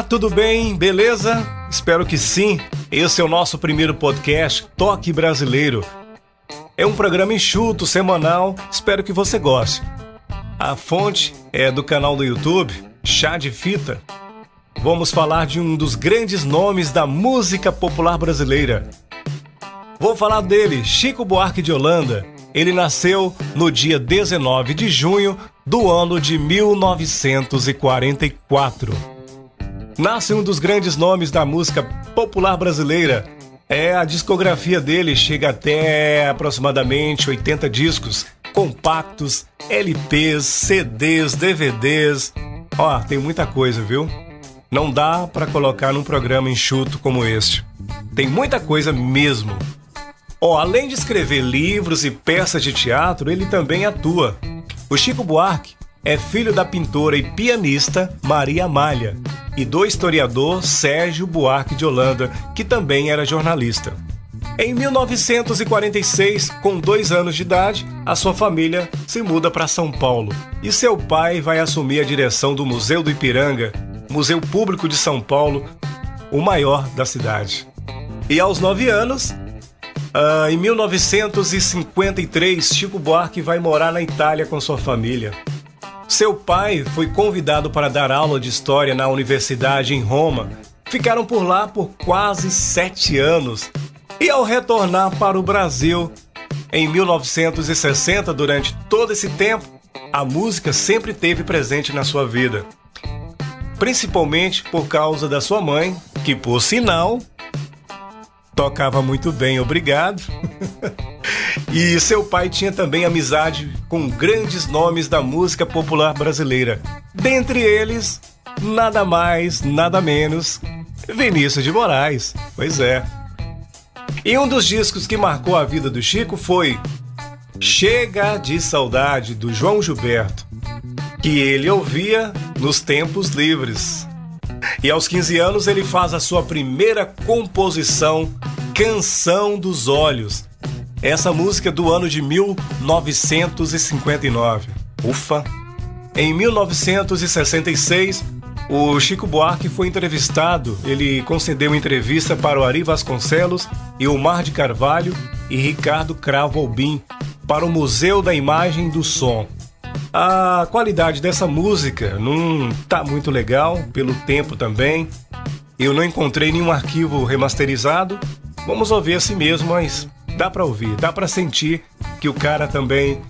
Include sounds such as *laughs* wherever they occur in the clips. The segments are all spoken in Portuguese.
Olá, tudo bem? Beleza? Espero que sim. Esse é o nosso primeiro podcast, Toque Brasileiro. É um programa enxuto, semanal, espero que você goste. A fonte é do canal do YouTube, Chá de Fita. Vamos falar de um dos grandes nomes da música popular brasileira. Vou falar dele, Chico Buarque de Holanda. Ele nasceu no dia 19 de junho do ano de 1944 nasce um dos grandes nomes da música popular brasileira. É, a discografia dele chega até aproximadamente 80 discos, compactos, LPs, CDs, DVDs. Ó, tem muita coisa, viu? Não dá para colocar num programa enxuto como este. Tem muita coisa mesmo. Ó, além de escrever livros e peças de teatro, ele também atua. O Chico Buarque é filho da pintora e pianista Maria Amália e do historiador Sérgio Buarque de Holanda, que também era jornalista. Em 1946, com dois anos de idade, a sua família se muda para São Paulo e seu pai vai assumir a direção do Museu do Ipiranga, Museu Público de São Paulo, o maior da cidade. E aos nove anos, uh, em 1953, Chico Buarque vai morar na Itália com sua família. Seu pai foi convidado para dar aula de história na universidade em Roma. Ficaram por lá por quase sete anos. E ao retornar para o Brasil, em 1960, durante todo esse tempo, a música sempre teve presente na sua vida. Principalmente por causa da sua mãe, que por sinal tocava muito bem, obrigado. *laughs* e seu pai tinha também amizade com grandes nomes da música popular brasileira. Dentre eles, nada mais, nada menos, Vinícius de Moraes. Pois é. E um dos discos que marcou a vida do Chico foi Chega de Saudade, do João Gilberto, que ele ouvia nos tempos livres. E aos 15 anos ele faz a sua primeira composição, Canção dos Olhos. Essa música é do ano de 1959. Ufa! Em 1966, o Chico Buarque foi entrevistado. Ele concedeu entrevista para o Ari Vasconcelos e o Mar de Carvalho e Ricardo Cravo Albim para o Museu da Imagem e do Som. A qualidade dessa música não tá muito legal, pelo tempo também. Eu não encontrei nenhum arquivo remasterizado. Vamos ouvir assim mesmo, mas dá para ouvir, dá para sentir que o cara também,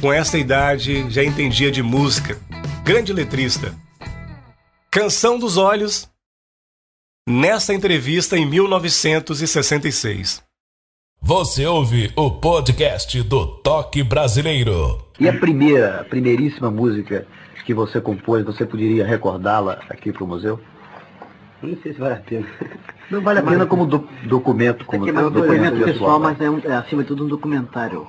com essa idade, já entendia de música. Grande letrista. Canção dos Olhos, nessa entrevista em 1966. Você ouve o podcast do Toque Brasileiro. E a primeira, a primeiríssima música que você compôs, você poderia recordá-la aqui para o museu? Não sei se vale a pena. *laughs* Não vale a mas, pena como do, documento, como aqui, é um documento pessoal, mas é, um, é, acima de tudo um documentário.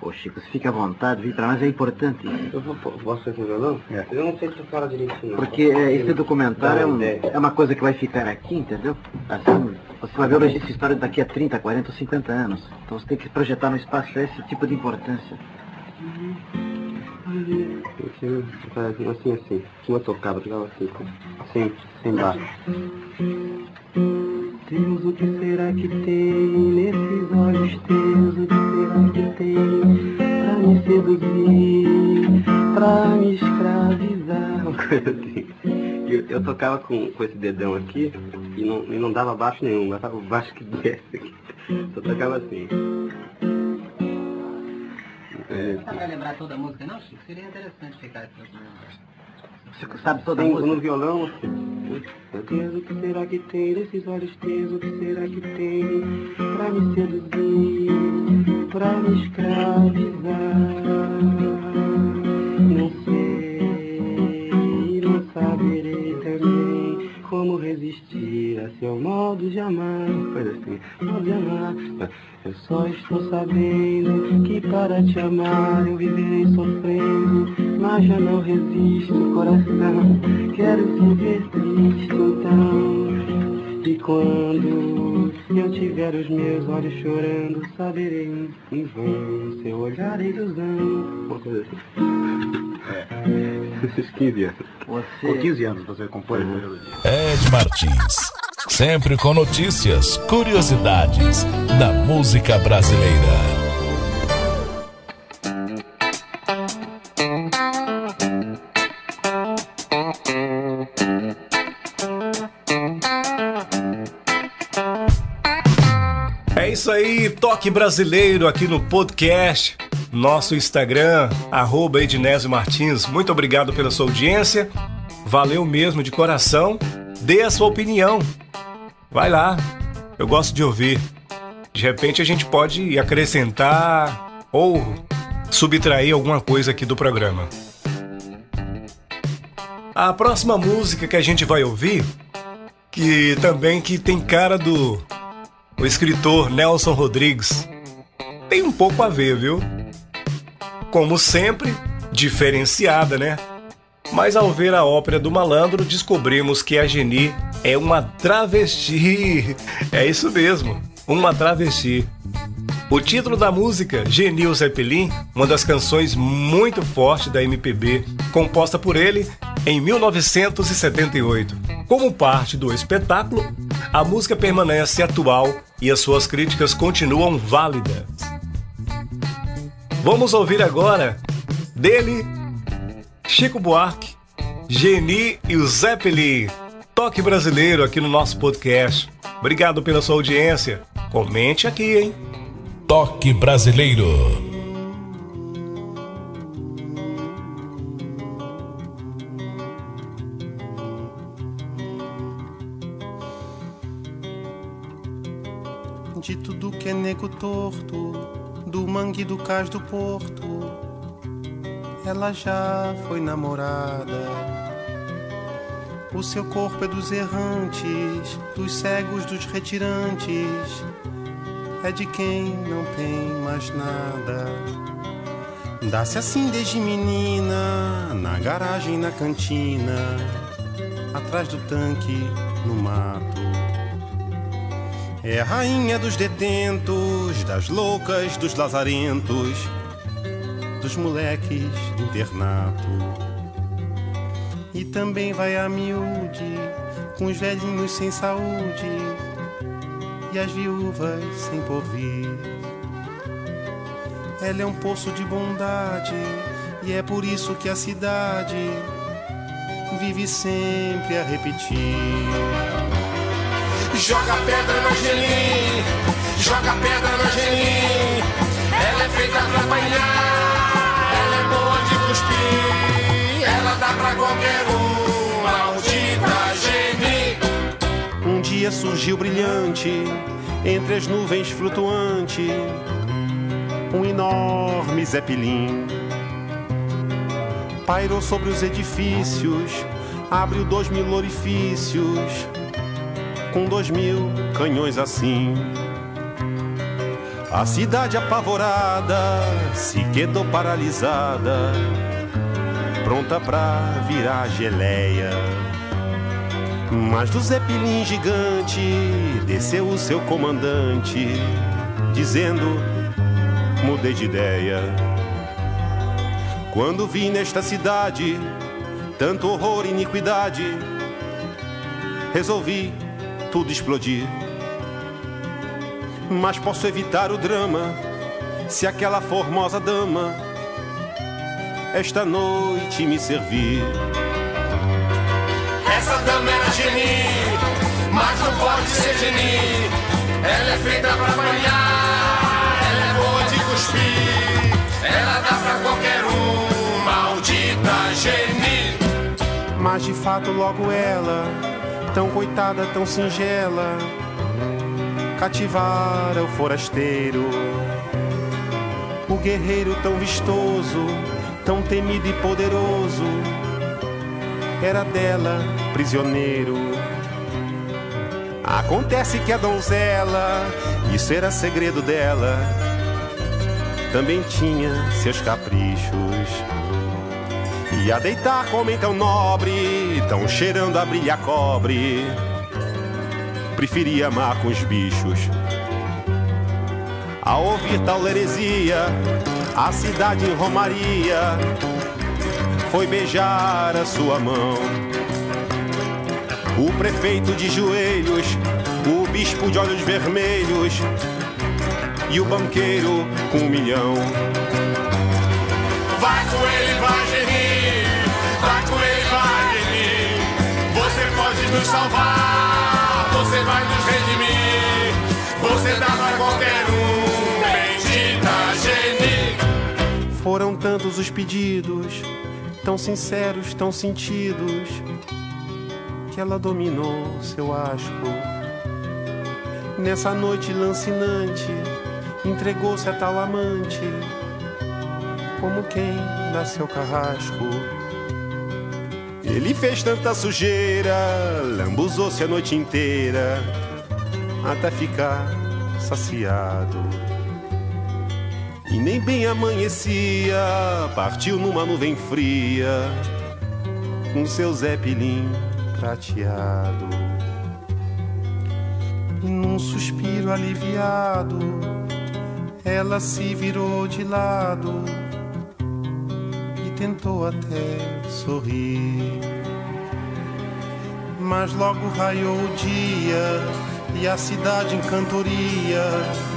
Ô Chico, você fica à vontade, para nós é importante Eu vou, posso ir com o violão? É. Eu não sei tocar direitinho. Porque é, esse documentário é, um, é, uma coisa que vai ficar aqui, entendeu? Assim, você vai ver o registro histórico daqui a 30, 40 ou 50 anos. Então você tem que projetar no espaço esse tipo de importância. Assim, assim, assim. Como eu tocava, tocava assim, sem, sem baixo. Deus, o que será que tem nesses olhos teus? O que será que tem pra me seduzir, pra me escravizar? Uma coisa assim. Eu, eu tocava com, com esse dedão aqui e não, e não dava baixo nenhum, dava o baixo que desce aqui. Só tocava assim. É, Não dá pra lembrar toda a música, não, Chico? Seria interessante ficar aqui. Chico sabe toda a música? No violão, Meu Deus, o que será que tem nesses olhos teus? O que será que tem pra me seduzir, pra me escravizar? Pode amar, faz assim, pode amar. Eu só estou sabendo que para te amar eu viverei sofrendo, mas já não resisto, coração. Quero te ver triste então. E quando eu tiver os meus olhos chorando, saberei em vão seu olhar é ilusão. Uma coisa assim. É. Esses 15 anos. Você... Com 15 anos você a melodia. Ed Martins. Sempre com notícias, curiosidades da música brasileira. É isso aí, Toque Brasileiro aqui no podcast, nosso Instagram, arroba Ednésio Martins. Muito obrigado pela sua audiência, valeu mesmo de coração. Dê a sua opinião, vai lá, eu gosto de ouvir. De repente a gente pode acrescentar ou subtrair alguma coisa aqui do programa. A próxima música que a gente vai ouvir, que também que tem cara do o escritor Nelson Rodrigues. Tem um pouco a ver, viu? Como sempre, diferenciada, né? Mas ao ver a ópera do malandro, descobrimos que a Geni é uma travesti. É isso mesmo, uma travesti. O título da música, Genil Zeppelin, uma das canções muito fortes da MPB, composta por ele em 1978. Como parte do espetáculo, a música permanece atual e as suas críticas continuam válidas. Vamos ouvir agora dele, Chico Buarque, Geni e o Zeppelin. Toque brasileiro aqui no nosso podcast. Obrigado pela sua audiência. Comente aqui, hein? Toque Brasileiro. De tudo que é nego torto, do mangue do cais do porto, ela já foi namorada. O seu corpo é dos errantes, dos cegos, dos retirantes é de quem não tem mais nada. Dá-se assim desde menina, na garagem, na cantina, atrás do tanque, no mato. É a rainha dos detentos, das loucas, dos lazarentos, dos moleques do internato. E também vai a miúde, com os velhinhos sem saúde e as viúvas sem porvir. Ela é um poço de bondade e é por isso que a cidade vive sempre a repetir. Joga pedra na Angelim, joga pedra na Angelim. Ela é feita pra apanhar, ela é boa de cuspir. Dá pra qualquer um, maldita Geni. Um dia surgiu brilhante, entre as nuvens flutuante, um enorme zeppelin. Pairou sobre os edifícios, abriu dois mil orifícios, com dois mil canhões assim. A cidade apavorada se quedou paralisada, pronta pra virar geleia. Mas do Zeppelin gigante desceu o seu comandante, dizendo: Mudei de ideia. Quando vi nesta cidade tanto horror e iniquidade, resolvi tudo explodir. Mas posso evitar o drama se aquela formosa dama esta noite me servir. Essa dama era Geni, mas não pode ser Geni. Ela é feita pra banhar, ela é boa de cuspir. Ela dá pra qualquer um, maldita Geni. Mas de fato logo ela, tão coitada, tão singela, cativara o forasteiro. O guerreiro tão vistoso, tão temido e poderoso, era dela prisioneiro. Acontece que a donzela, isso era segredo dela, também tinha seus caprichos. E a deitar com homem tão nobre, tão cheirando a brilha cobre, preferia amar com os bichos. Ao ouvir tal heresia, a cidade em Romaria foi beijar a sua mão. O prefeito de joelhos, o bispo de olhos vermelhos e o banqueiro com um milhão. Vai com ele, vai gerir, vai com ele, vai gerir. Você pode nos salvar, você vai nos redimir. Você dá pra qualquer um, Foram tantos os pedidos, tão sinceros, tão sentidos, que ela dominou seu asco. Nessa noite lancinante, entregou-se a tal amante, como quem dá seu carrasco. Ele fez tanta sujeira, lambuzou-se a noite inteira, até ficar saciado. E nem bem amanhecia, partiu numa nuvem fria, com seu zeppelin prateado. E num suspiro aliviado, ela se virou de lado e tentou até sorrir. Mas logo raiou o dia e a cidade em cantoria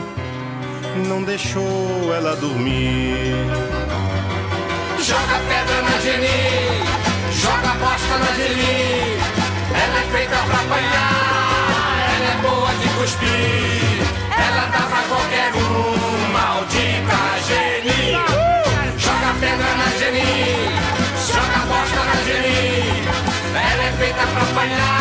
não deixou ela dormir. Joga pedra na Geni, joga bosta na Geni. Ela é feita pra apanhar, ela é boa de cuspir. Ela dá pra qualquer um, maldita Geni. Joga pedra na Geni, joga bosta na Geni. Ela é feita pra apanhar,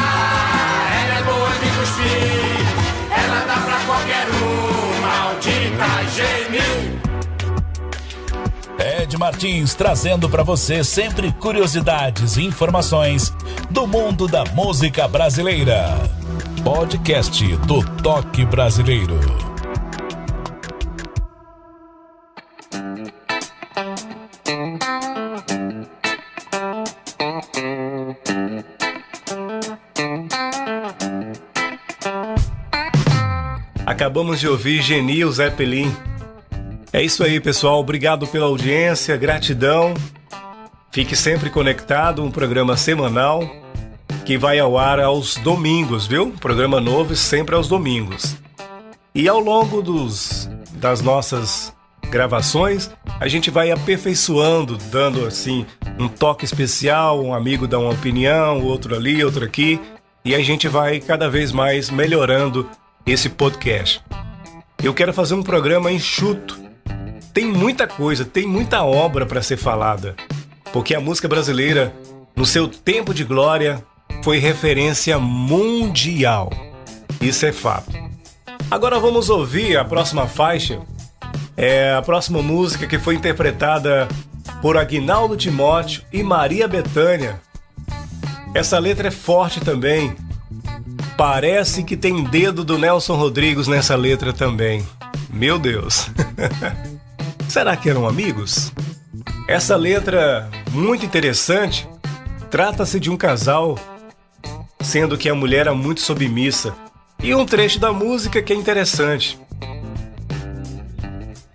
Ed Martins trazendo para você sempre curiosidades e informações do mundo da música brasileira. Podcast do Toque Brasileiro. Acabamos de ouvir Genil Zeppelin. É isso aí, pessoal. Obrigado pela audiência, gratidão. Fique sempre conectado, um programa semanal que vai ao ar aos domingos, viu? Programa novo sempre aos domingos. E ao longo dos das nossas gravações, a gente vai aperfeiçoando, dando assim um toque especial, um amigo dá uma opinião, outro ali, outro aqui, e a gente vai cada vez mais melhorando esse podcast. Eu quero fazer um programa enxuto. Tem muita coisa, tem muita obra para ser falada, porque a música brasileira, no seu tempo de glória, foi referência mundial. Isso é fato. Agora vamos ouvir a próxima faixa. É a próxima música que foi interpretada por Aguinaldo Timóteo e Maria Bethânia. Essa letra é forte também. Parece que tem dedo do Nelson Rodrigues nessa letra também. Meu Deus. *laughs* Será que eram amigos? Essa letra, muito interessante, trata-se de um casal, sendo que a mulher é muito submissa. E um trecho da música que é interessante.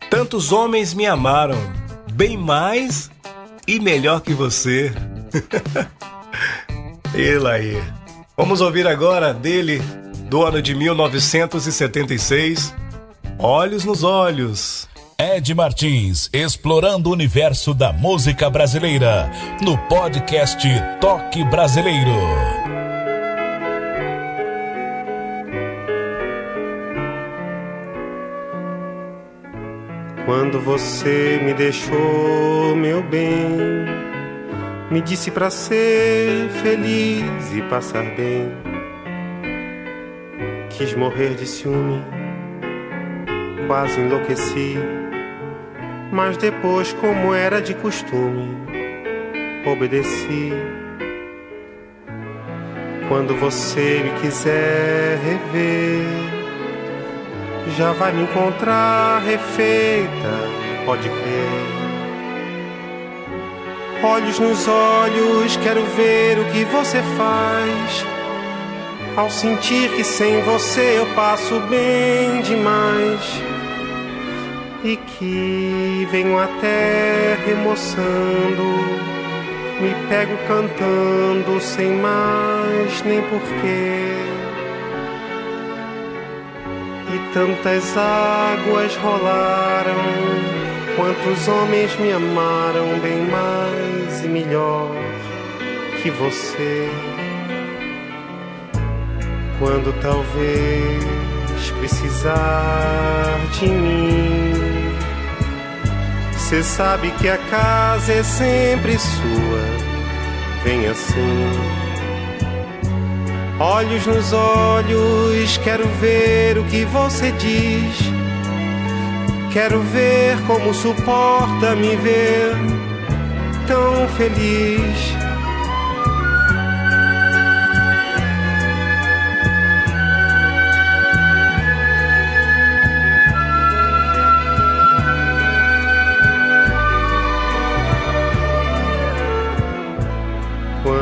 Tantos homens me amaram, bem mais e melhor que você. *laughs* Ele aí. Vamos ouvir agora dele, do ano de 1976, Olhos nos Olhos. Ed Martins, explorando o universo da música brasileira, no podcast Toque Brasileiro. Quando você me deixou, meu bem, me disse pra ser feliz e passar bem. Quis morrer de ciúme, quase enlouqueci. Mas depois, como era de costume, obedeci. Quando você me quiser rever, já vai me encontrar refeita, pode crer. Olhos nos olhos, quero ver o que você faz. Ao sentir que sem você eu passo bem demais. E que venho até remoçando me pego cantando sem mais nem porquê. E tantas águas rolaram, quantos homens me amaram bem mais e melhor que você. Quando talvez precisar de mim você sabe que a casa é sempre sua. Vem assim. Olhos nos olhos, quero ver o que você diz. Quero ver como suporta me ver tão feliz.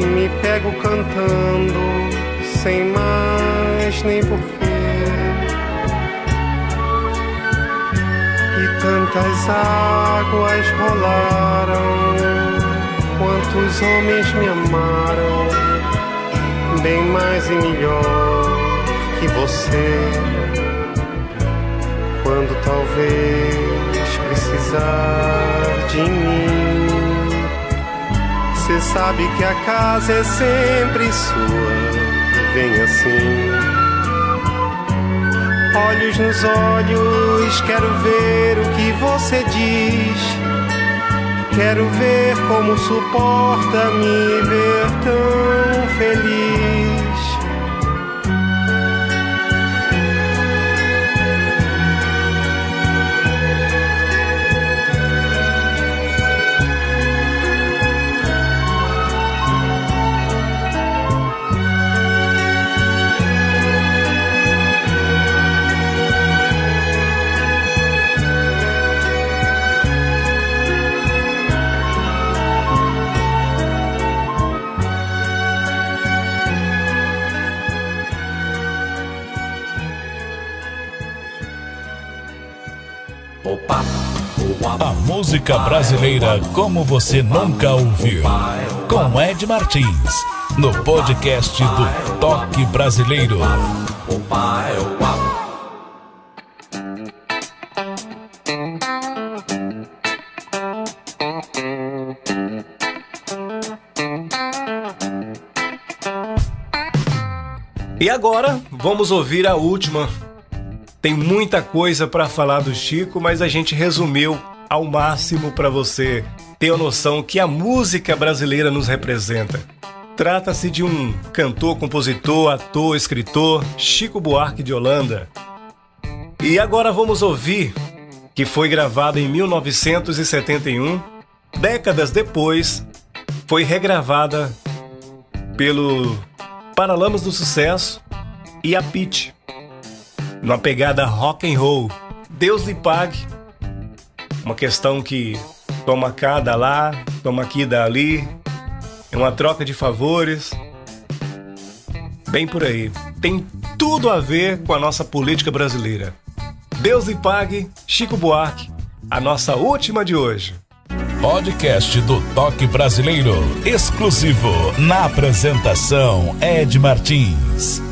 me pego cantando sem mais nem porquê. E tantas águas rolaram, quantos homens me amaram, bem mais e melhor que você. Quando talvez precisar de mim você sabe que a casa é sempre sua. Vem assim. Olhos nos olhos, quero ver o que você diz. Quero ver como suporta me ver tão feliz. A música brasileira como você nunca ouviu. Com Ed Martins, no podcast do Toque Brasileiro. E agora, vamos ouvir a última tem muita coisa para falar do Chico, mas a gente resumiu ao máximo para você ter a noção que a música brasileira nos representa. Trata-se de um cantor, compositor, ator, escritor, Chico Buarque de Holanda. E agora vamos ouvir que foi gravado em 1971, décadas depois, foi regravada pelo Paralamas do Sucesso e a Pitty numa pegada rock and roll. Deus lhe pague. Uma questão que toma cá, dá lá, toma aqui, dá ali. É uma troca de favores. Bem por aí. tem tudo a ver com a nossa política brasileira. Deus lhe pague, Chico Buarque, a nossa última de hoje. Podcast do Toque Brasileiro, exclusivo na apresentação Ed Martins.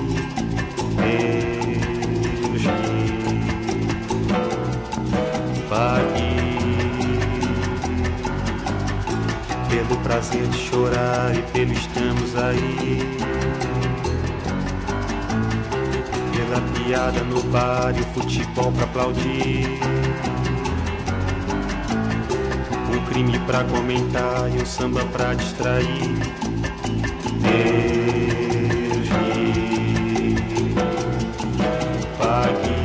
Prazer de chorar e pelo estamos aí. Pela piada no bar e o futebol pra aplaudir um crime pra comentar e um samba pra distrair. Deus me pague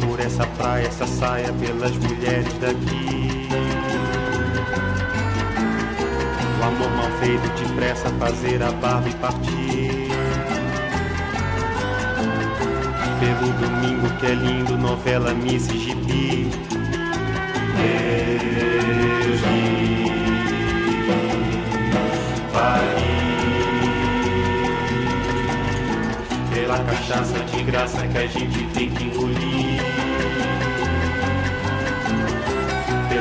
por essa praia, essa saia, pelas mulheres daqui. Feito depressa, fazer a barba e partir. Pelo domingo que é lindo, novela Miss Gibi. Deus me pela cachaça de graça que a gente tem que engolir.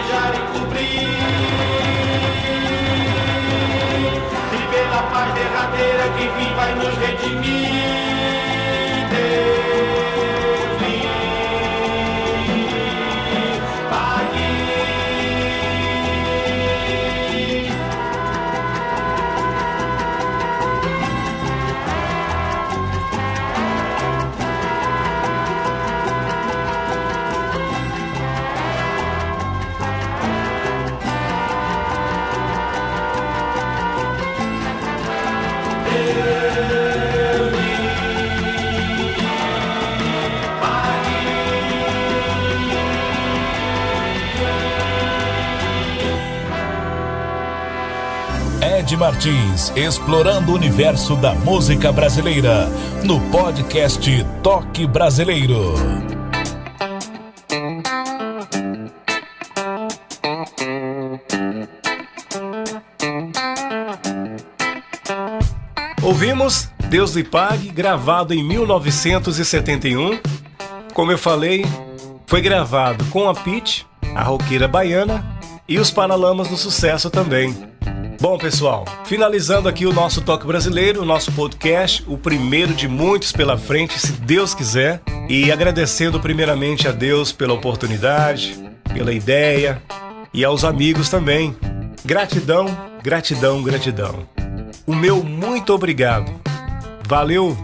beijar e cobrir. E pela paz derradeira que vim vai nos redimir. Martins, explorando o universo da música brasileira, no podcast Toque Brasileiro. Ouvimos Deus lhe pague, gravado em 1971. Como eu falei, foi gravado com a Pete, a roqueira baiana, e os Paralamas do Sucesso também. Bom, pessoal, finalizando aqui o nosso Toque Brasileiro, o nosso podcast, o primeiro de muitos pela frente, se Deus quiser. E agradecendo primeiramente a Deus pela oportunidade, pela ideia e aos amigos também. Gratidão, gratidão, gratidão. O meu muito obrigado. Valeu,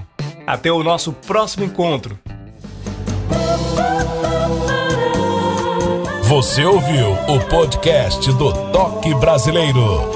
até o nosso próximo encontro. Você ouviu o podcast do Toque Brasileiro.